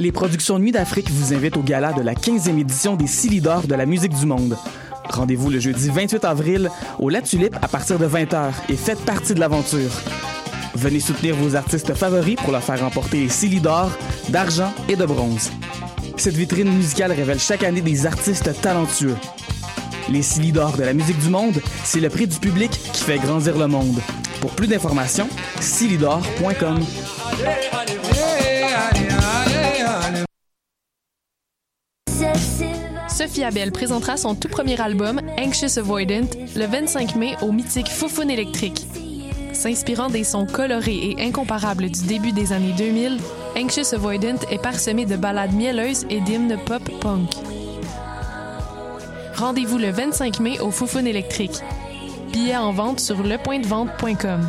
les productions Nuit d'Afrique vous invitent au gala de la 15e édition des Silidor de la musique du monde. Rendez-vous le jeudi 28 avril au La Tulipe à partir de 20h et faites partie de l'aventure. Venez soutenir vos artistes favoris pour leur faire remporter les Silidor d'argent et de bronze. Cette vitrine musicale révèle chaque année des artistes talentueux. Les Silidor de la musique du monde, c'est le prix du public qui fait grandir le monde. Pour plus d'informations, silidor.com. Sophie Abel présentera son tout premier album, Anxious Avoidant, le 25 mai au mythique Foufoune électrique. S'inspirant des sons colorés et incomparables du début des années 2000, Anxious Avoidant est parsemé de ballades mielleuses et d'hymnes pop-punk. Rendez-vous le 25 mai au Foufoune électrique. Billets en vente sur lepointdevente.com.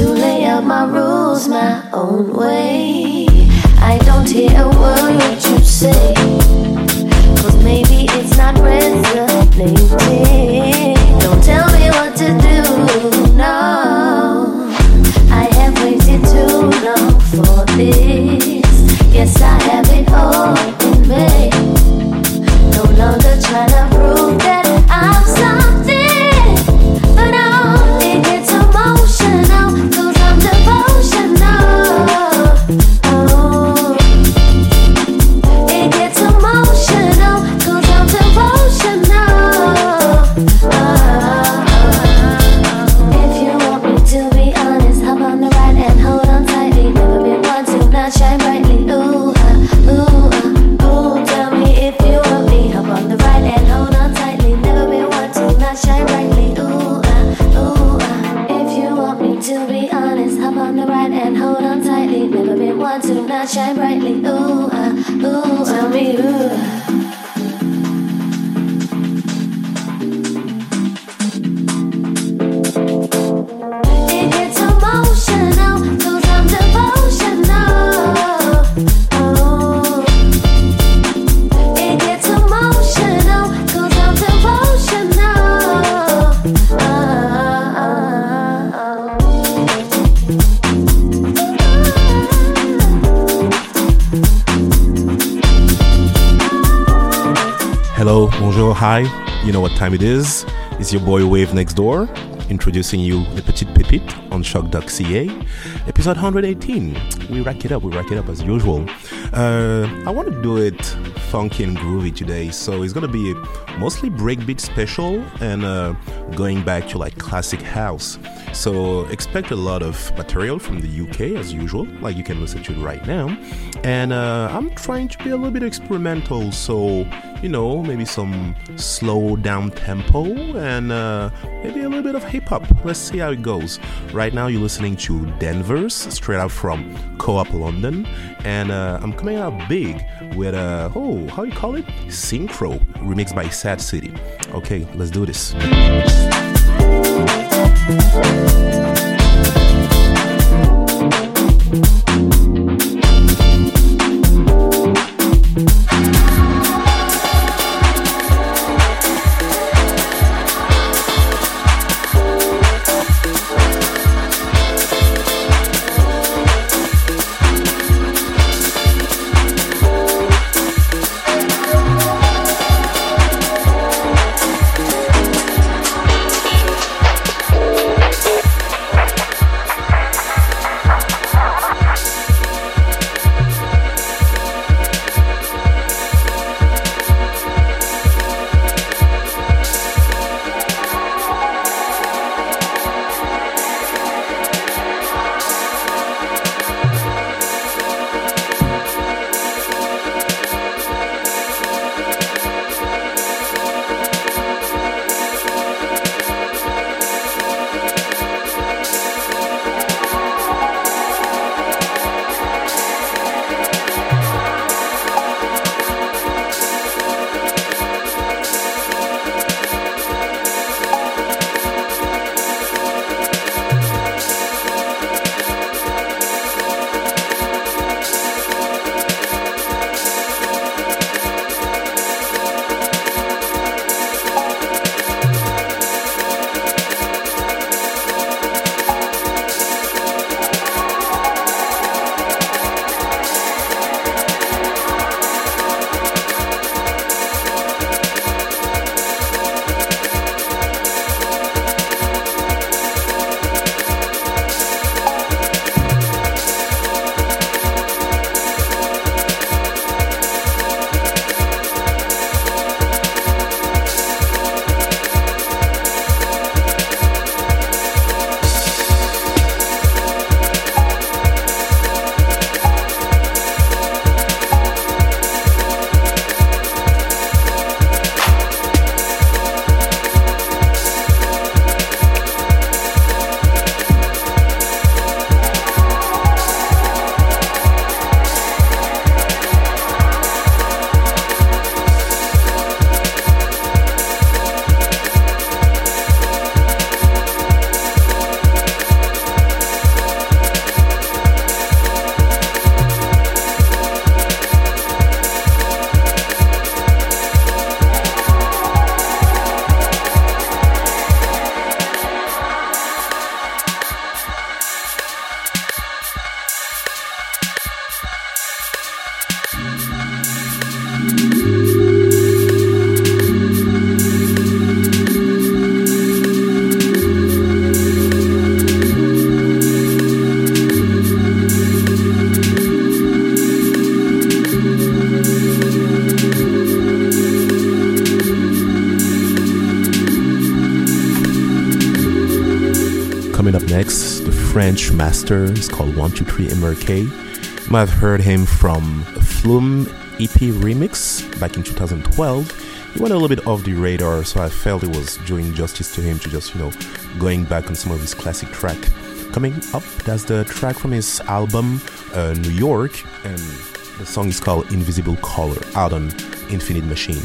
To lay out my rules my own way. I don't hear a word you say. Cause maybe it's not resonating. Don't tell me what to do, no. I have waited too long for this. Yes, I have it all in me. No longer trying to time it is. It's your boy Wave Next Door, introducing you the Petit Pépite on choq.ca, episode 118. We rack it up, we rack it up as usual. Uh, I want to do it funky and groovy today, so it's gonna be mostly breakbeat special and uh, going back to like classic house. So expect a lot of material from the UK as usual, like you can listen to it right now. And uh, I'm trying to be a little bit experimental, so you know, maybe some slow down tempo and uh, maybe a little bit of hip hop. Let's see how it goes. Right now, you're listening to Denver's straight out from Co op London, and uh, I'm coming out big with a, oh, how you call it? Synchro, remixed by Sad City. Okay, let's do this. French master. is called 123 MRK. You might have heard him from Flume EP remix back in 2012. He went a little bit off the radar, so I felt it was doing justice to him to just, you know, going back on some of his classic track. Coming up, that's the track from his album uh, New York, and the song is called Invisible Color, out on Infinite Machine.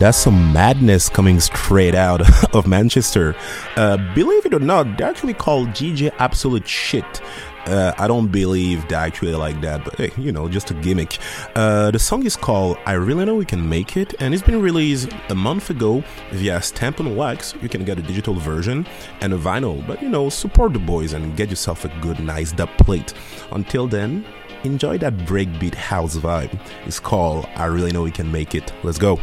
That's some madness coming straight out of Manchester. Uh, believe it or not, they're actually called GJ Absolute Shit. Uh, I don't believe they actually like that, but hey, you know, just a gimmick. Uh, the song is called I Really Know We Can Make It, and it's been released a month ago via Stamp and Wax. You can get a digital version and a vinyl, but you know, support the boys and get yourself a good, nice dub plate. Until then, enjoy that breakbeat house vibe. It's called I Really Know We Can Make It. Let's go.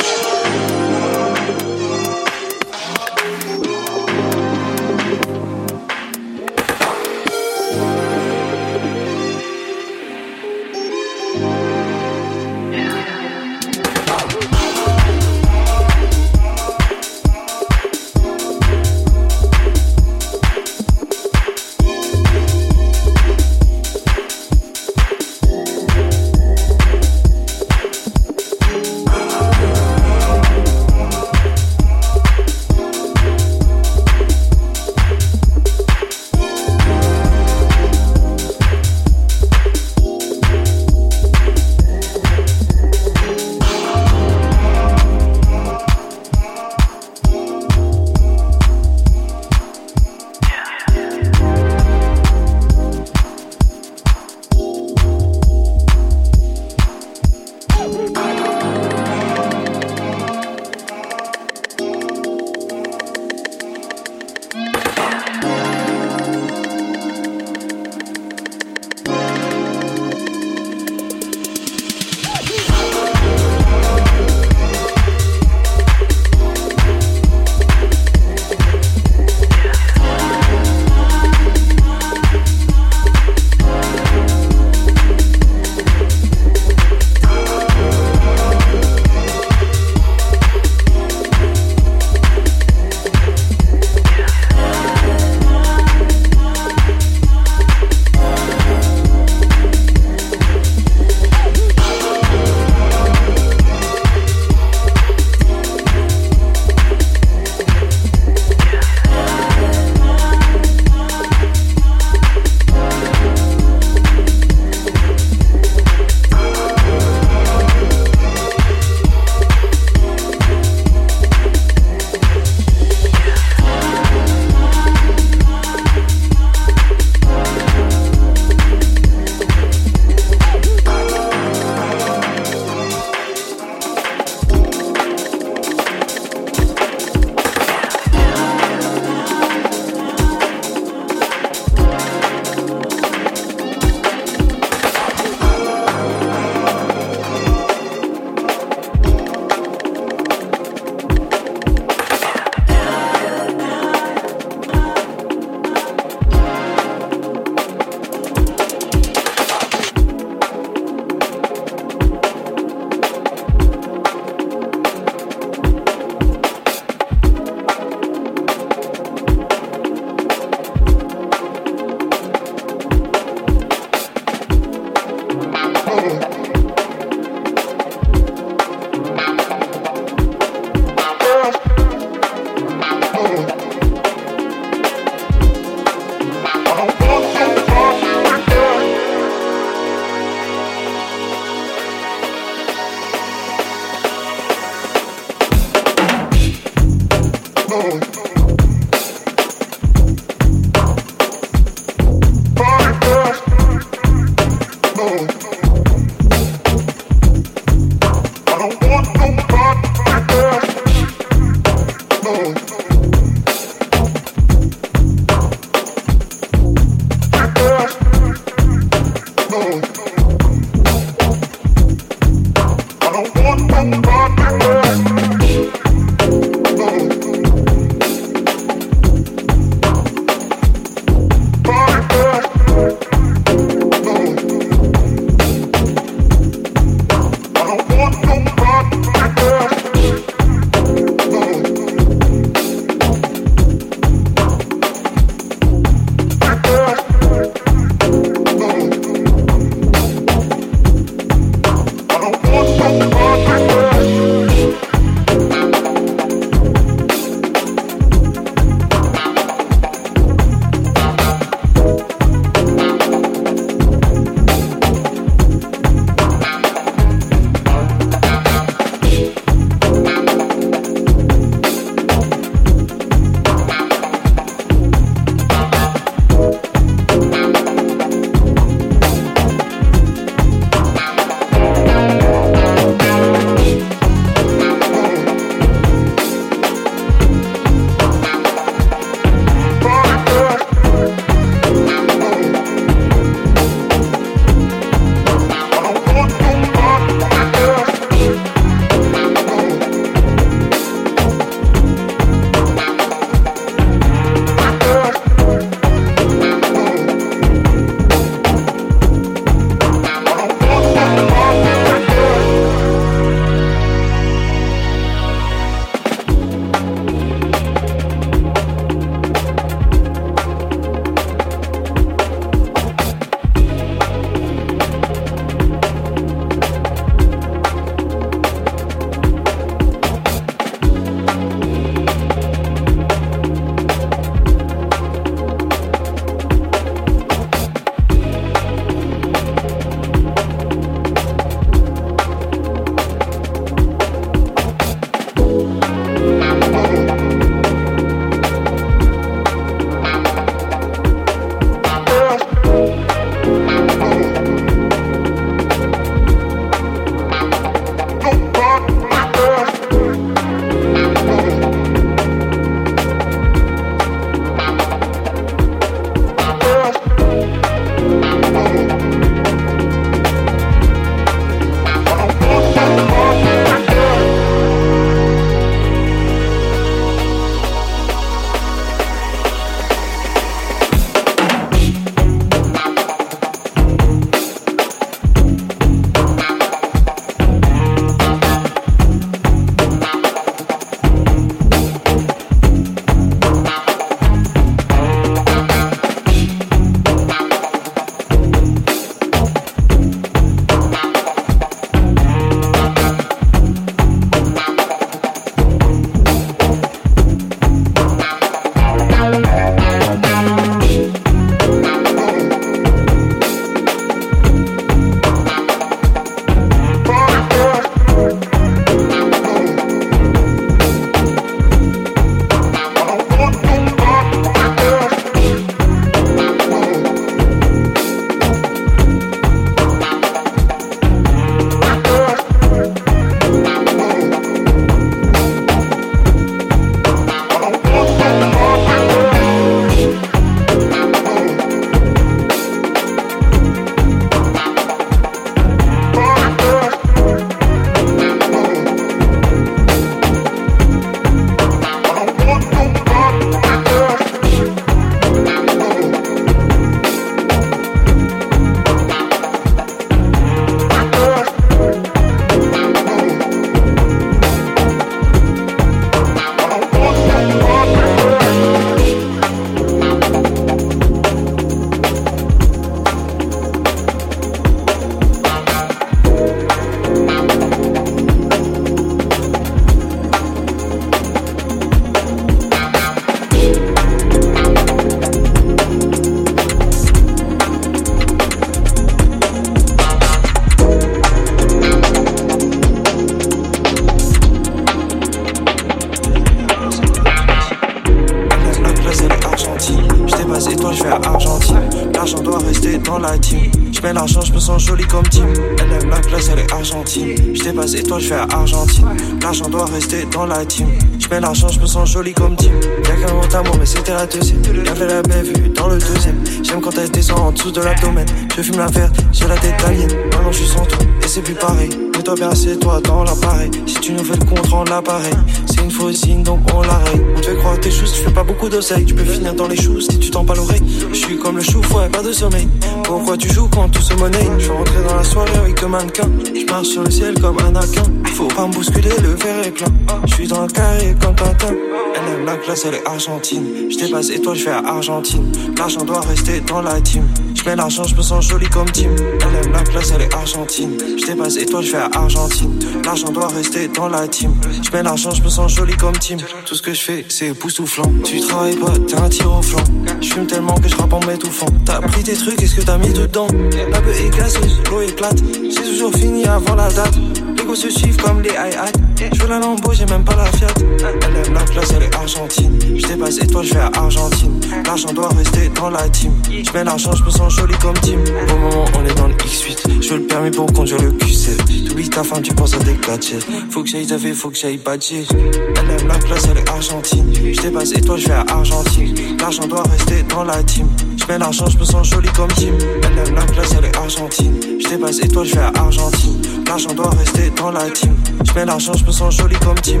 Et toi je vais à Argentine. L'argent doit rester dans la team. Je mets l'argent, je me sens joli comme team. Y'a qu'un grand amour, mais c'était la deuxième. Y'avait la bévue dans le deuxième. J'aime quand elle descend en dessous de l'abdomen. Je fume la verte, j'ai la tête alienne. Maintenant, je suis sans toi, et c'est plus pareil. Mais toi, bien, c'est toi dans l'appareil. Si tu nous fais le contre en l'appareil c'est une fausse signe donc on l'arrête. On te fait croire tes choses, tu fais pas beaucoup d'oseille. Tu peux finir dans les choux si tu t'en pas l'oreille. Je suis comme le chou, ouais, pas de sommeil. Pourquoi tu joues quand tout se monnaie? Je suis rentré dans la soirée avec un mannequin. Je marche sur le ciel comme un aquin. Faut pas me bousculer, le verre est plein. Je suis dans le carré comme Tintin. Elle aime la classe, elle est argentine. Je dépasse et toi, je fais à Argentine. L'argent doit rester dans la team. Je mets l'argent, je me sens joli comme team. Elle aime la classe, elle est argentine. Je dépasse toi, je fais à Argentine. L'argent doit rester dans la team. Je mets l'argent, je me sens joli comme team. Tout ce que je fais, c'est époustouflant. Tu travailles pas, t'es un tir au flanc. Je fume tellement que je rappe en m'étouffant. T'as pris tes trucs, qu'est-ce que t'as mis dedans? La peu est glacée, l'eau éclate. C'est toujours fini avant la date. Les gosses se suivent comme les hi-hats. Je veux la Lambo, j'ai même pas la Fiat. Elle aime la classe, elle est argentine. Je dépasse et toi, je vais à Argentine. L'argent doit rester dans la team. Je mets l'argent, je me sens joli comme team. Au moment, on est dans le X8. Je veux le permis pour conduire le Q7. T'oublies ta femme, tu penses à des gadgets. Faut que j'aille fait, faut que j'aille badger. Elle aime la classe, elle est argentine. Je dépasse toi, je vais à Argentine. L'argent doit rester dans la team. Mets l'argent, je me sens joli comme team. Elle aime la classe, elle est argentine. Je dépasse toi, je vais à Argentine. L'argent doit rester dans la team. Je mets l'argent, je me sens joli comme team.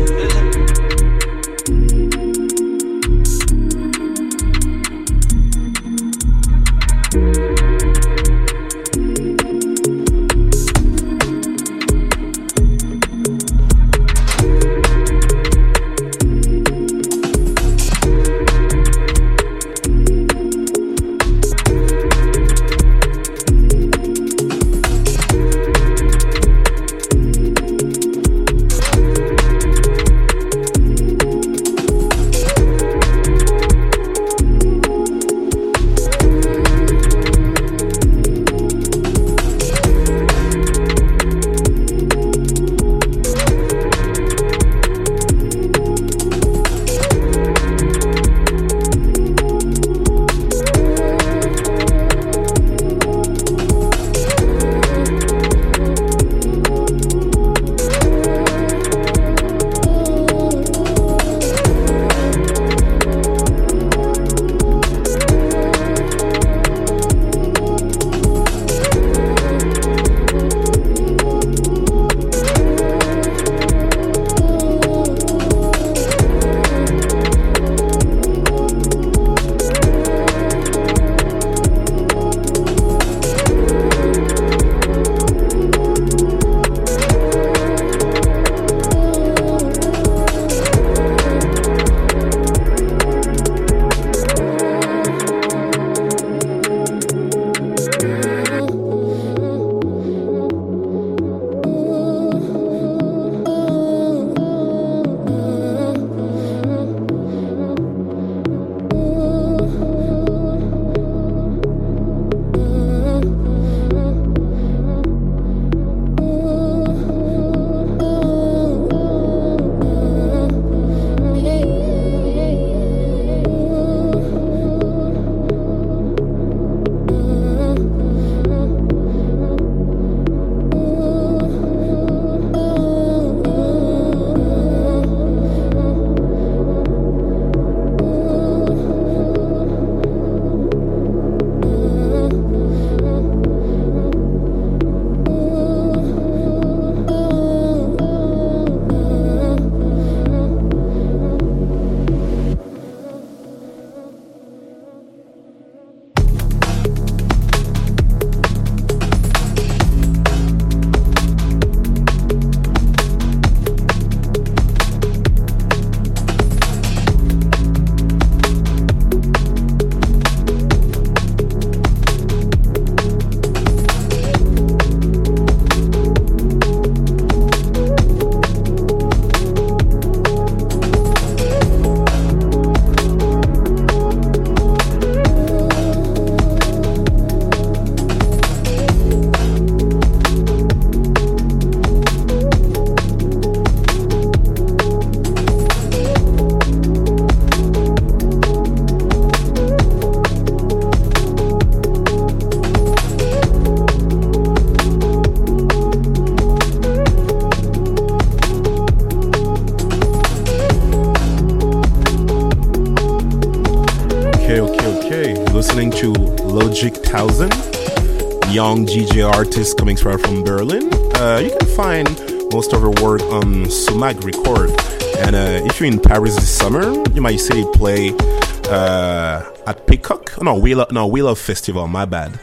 From Berlin. Uh, you can find most of her work on Sumac Record. And uh, if you're in Paris this summer, you might see it play uh, at Peacock. No, Wheel no Wheel of Festival. My bad.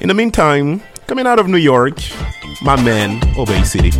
In the meantime, coming out of New York, my man Obey City.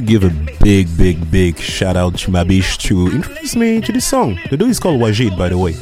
To give a big, big, big shout out to Mabish to introduce me to this song. The dude is called Wajid, by the way.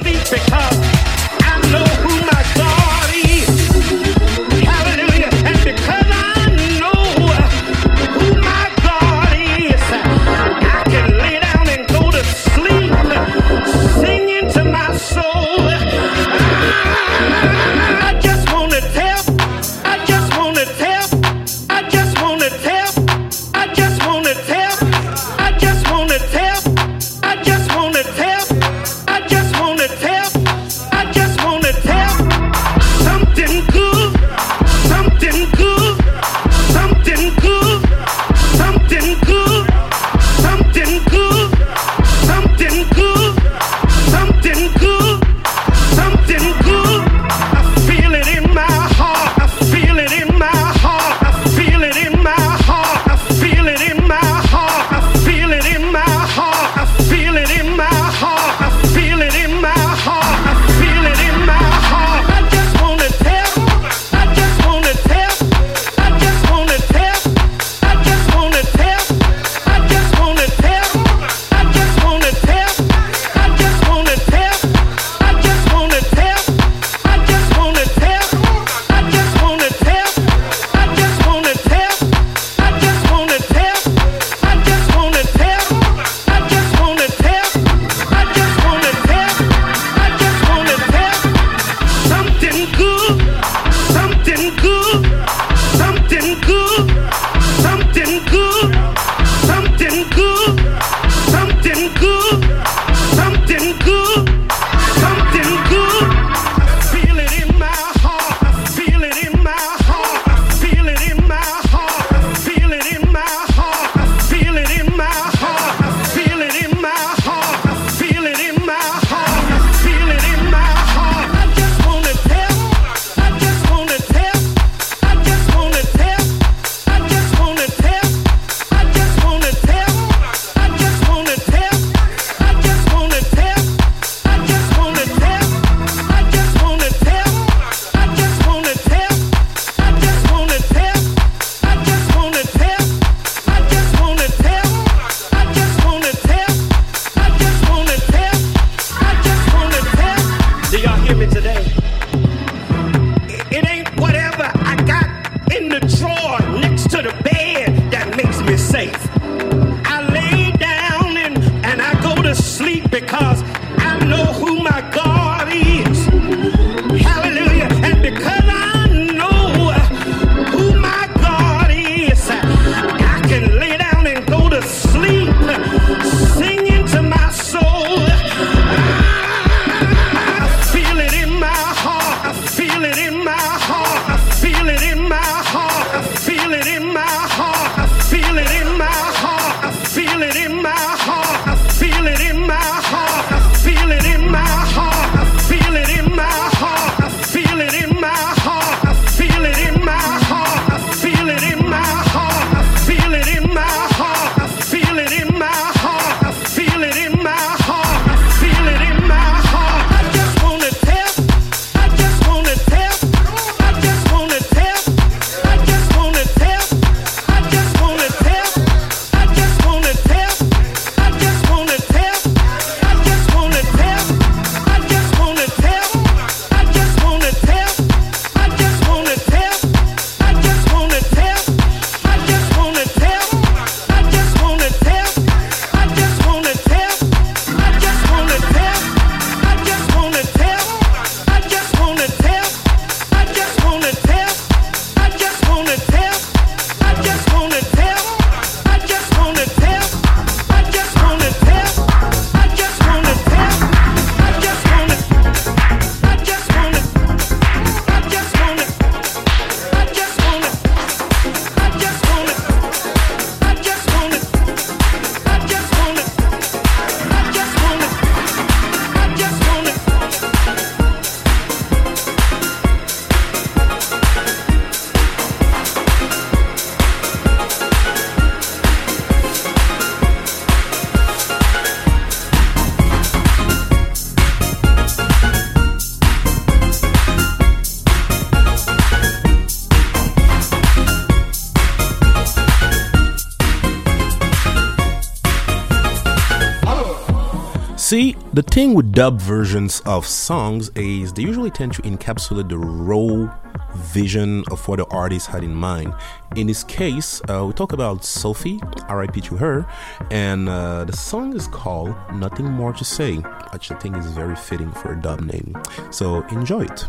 Thing with dub versions of songs is they usually tend to encapsulate the raw vision of what the artist had in mind. In this case, uh, we talk about Sophie, RIP to her, and uh, the song is called Nothing More to Say, which I think is very fitting for a dub name. So enjoy it.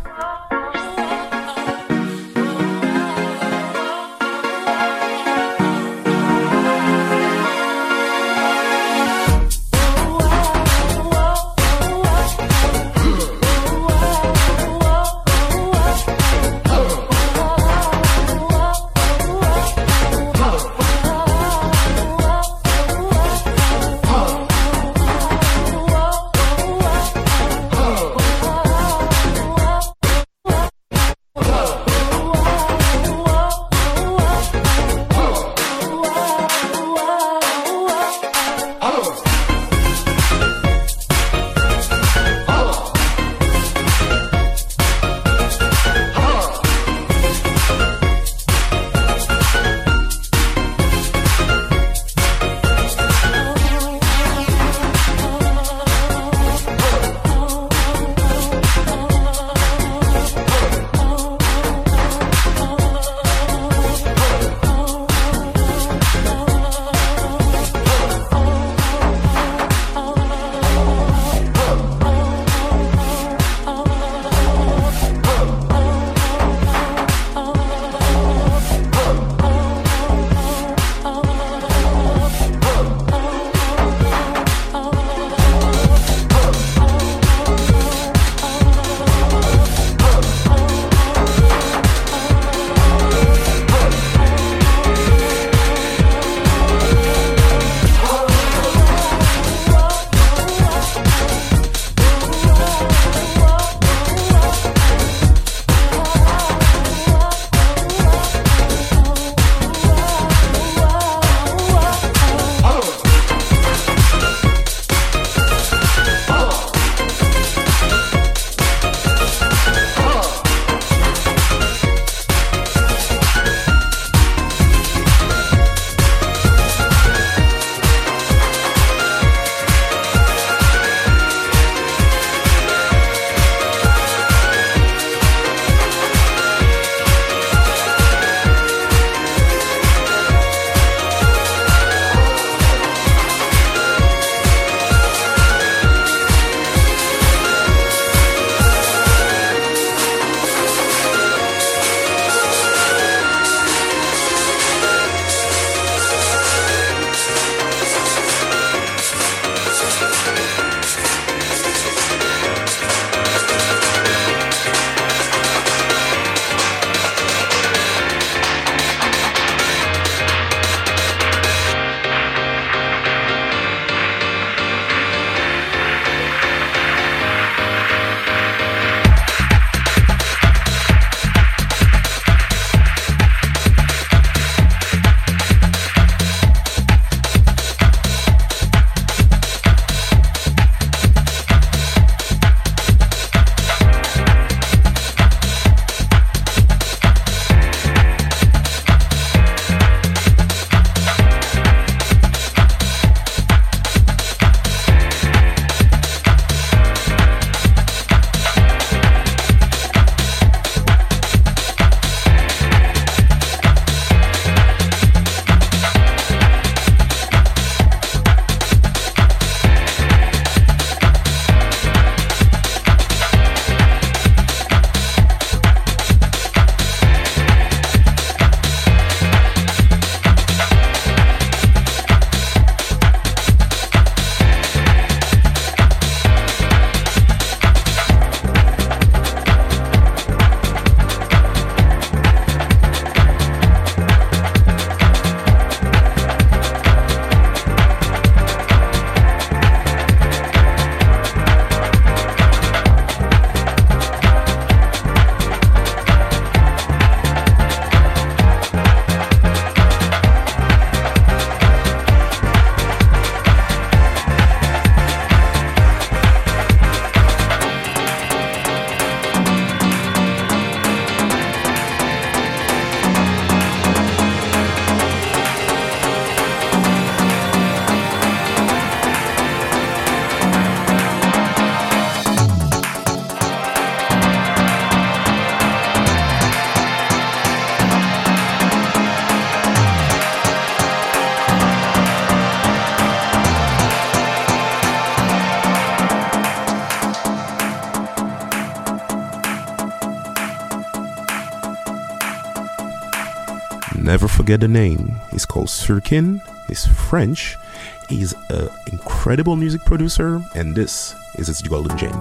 Forget the name. He's called Surkin. He's French. He's an incredible music producer, and this is his golden gem.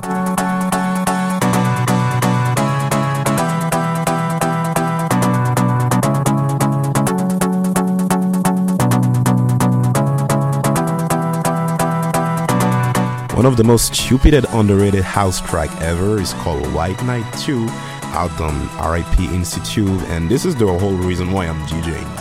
One of the most stupid and underrated house track ever is called White Knight 2 out on RIP Institubes, and this is the whole reason why I'm DJing,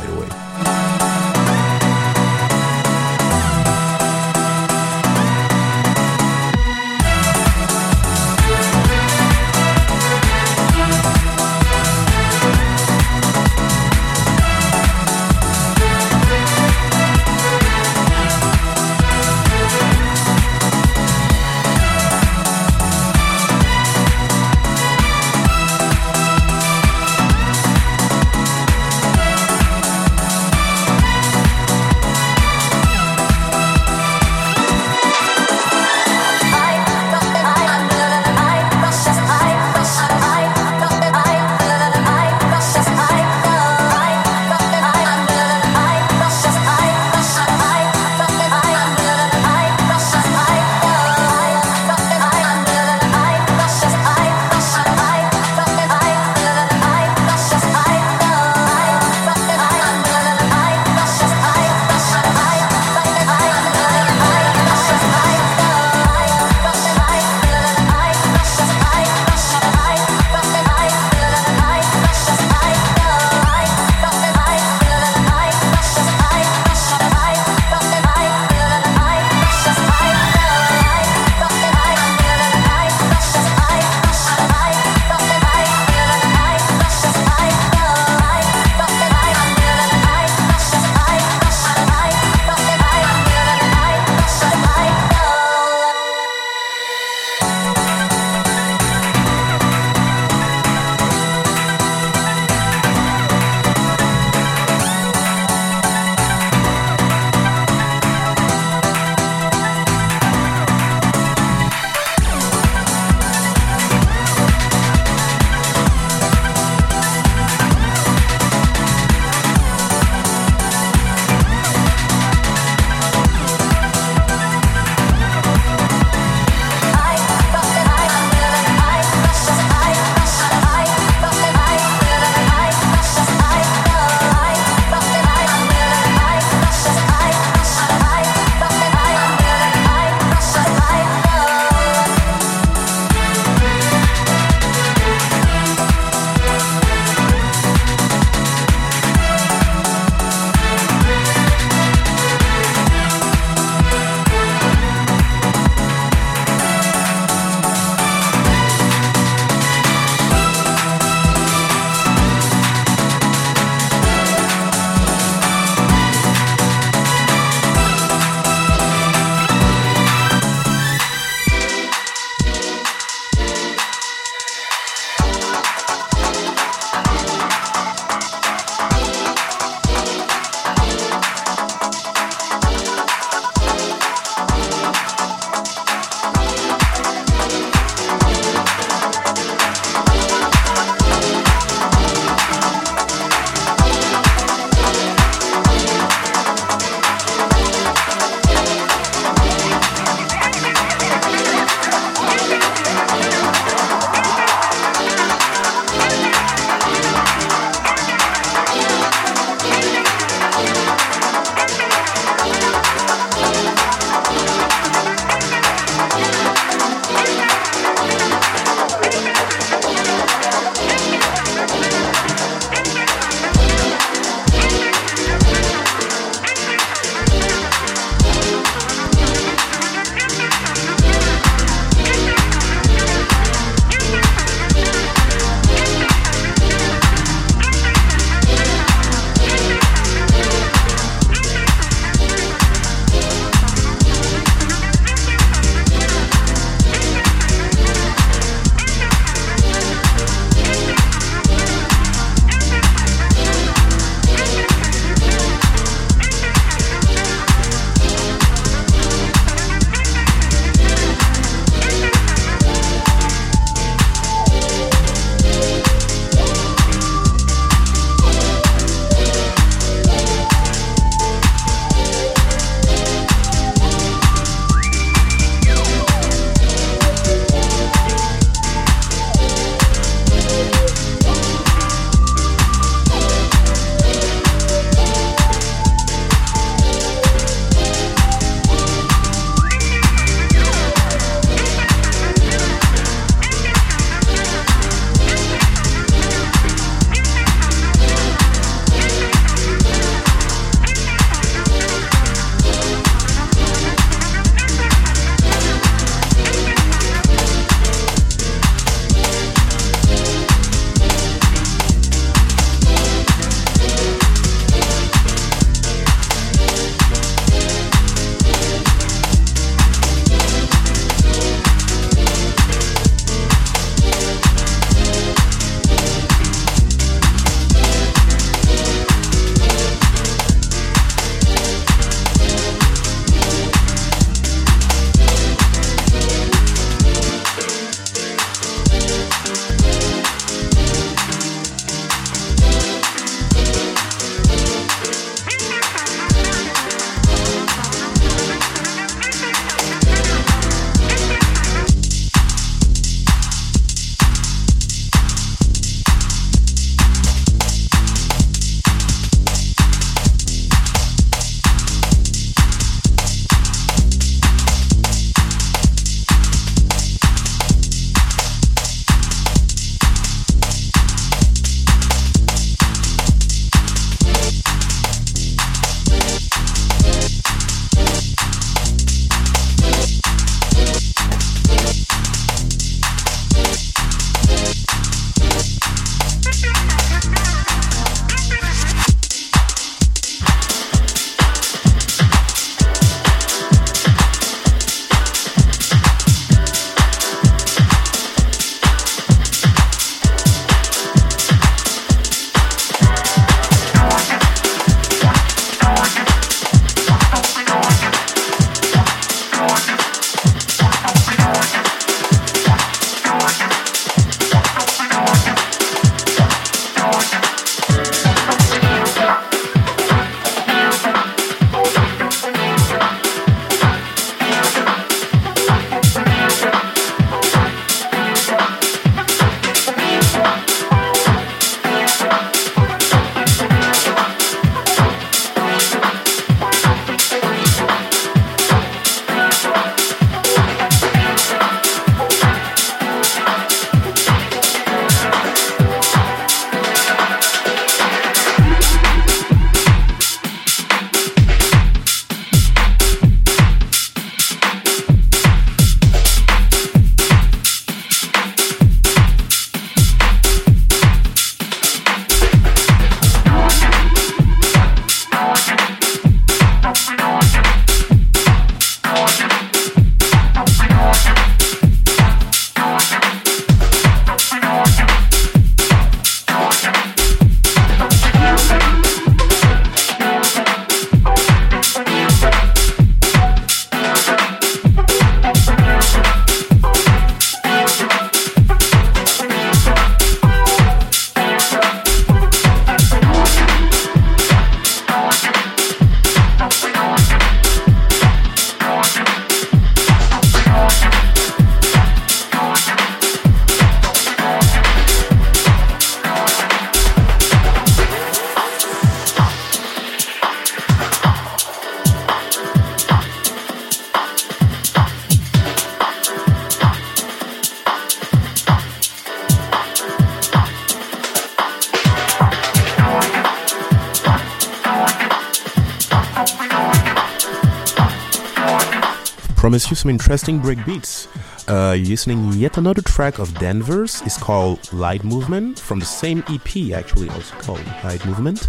promise you some interesting breakbeats. Uh, listening yet another track of Denver's. It's called Light Movement from the same EP, actually, also called Light Movement.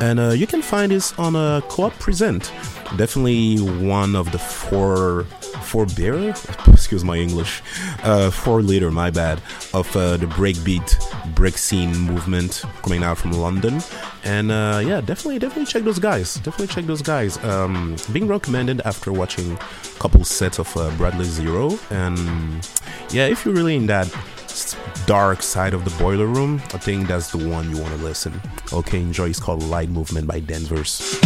And uh, you can find this on a co-op present. Definitely one of the four four beer, excuse my English, uh, four liter, my bad, of uh, the breakbeat break scene movement coming out from London. And uh, yeah, definitely, definitely check those guys. Definitely check those guys. Um, being recommended after watching a couple sets of uh, Bradley Zero. And yeah, if you're really in that dark side of the boiler room, I think that's the one you want to listen. Okay, enjoy. It's called Light Movement by Denver's.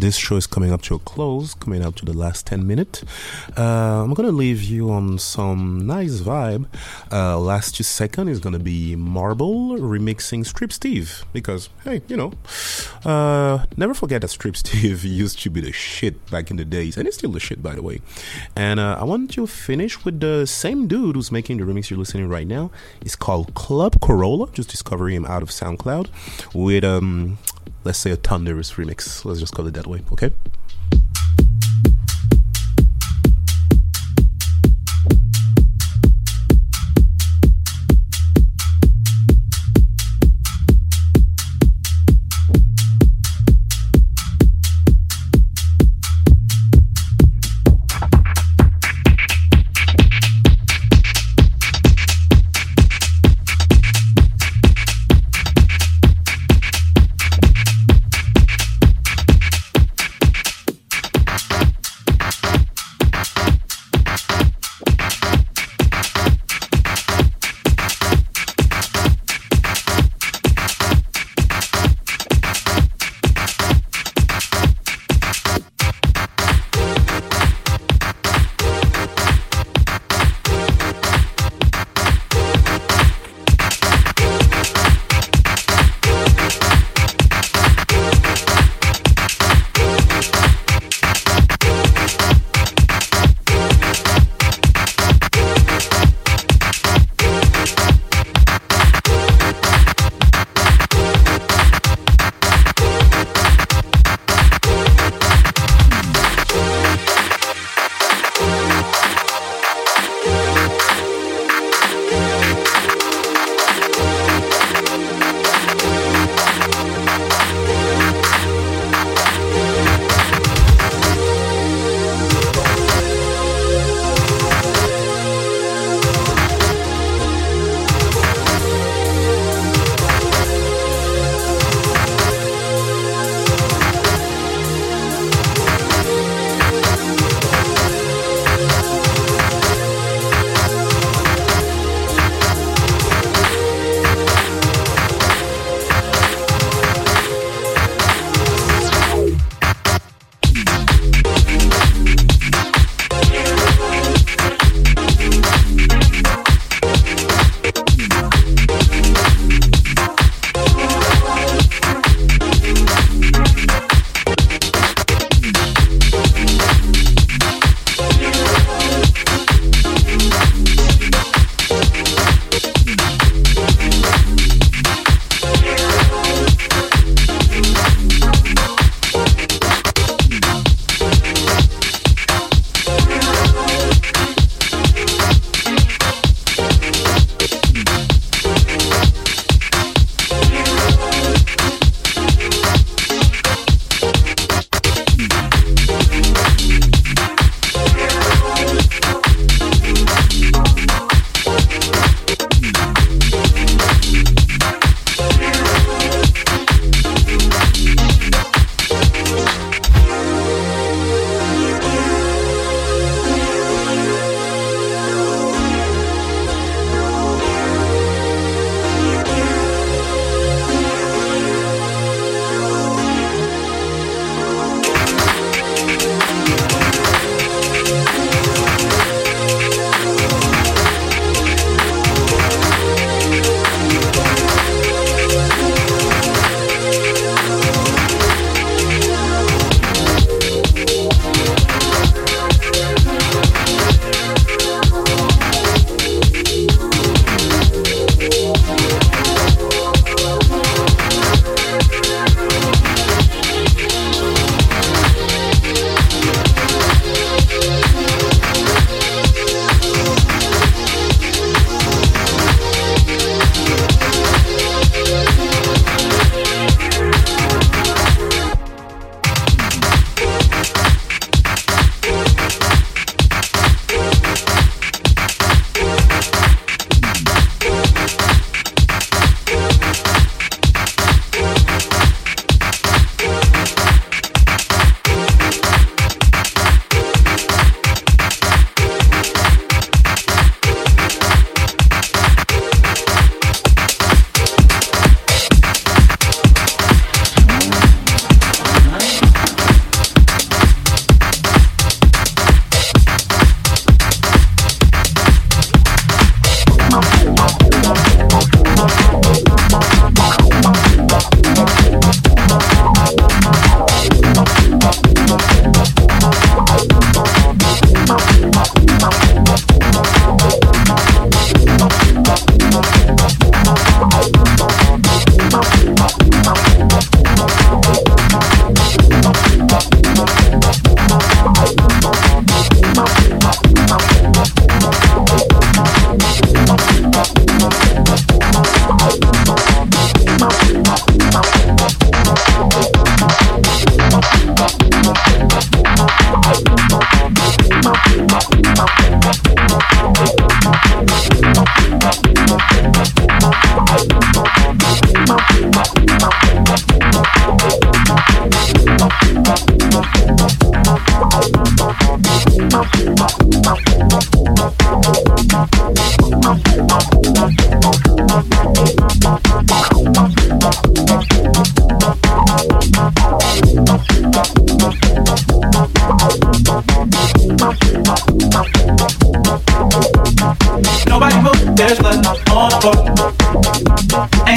This show is coming up to a close, coming up to the last 10 minutes. Uh, I'm gonna leave you on some nice vibe. Uh, last two second is gonna be Marble remixing Strip Steve, because, hey, you know, uh, never forget that Strip Steve used to be the shit back in the days, and it's still the shit, by the way. And uh, I want to finish with the same dude who's making the remix you're listening right now. It's called Club Corolla, just discovering him out of SoundCloud, with, um, let's say a thunderous remix. Let's just call it that way, okay?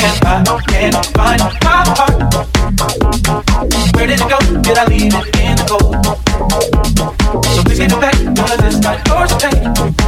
find my heart. Where did it go? Did I leave it in the cold? So please give back, cause it's not yours to take.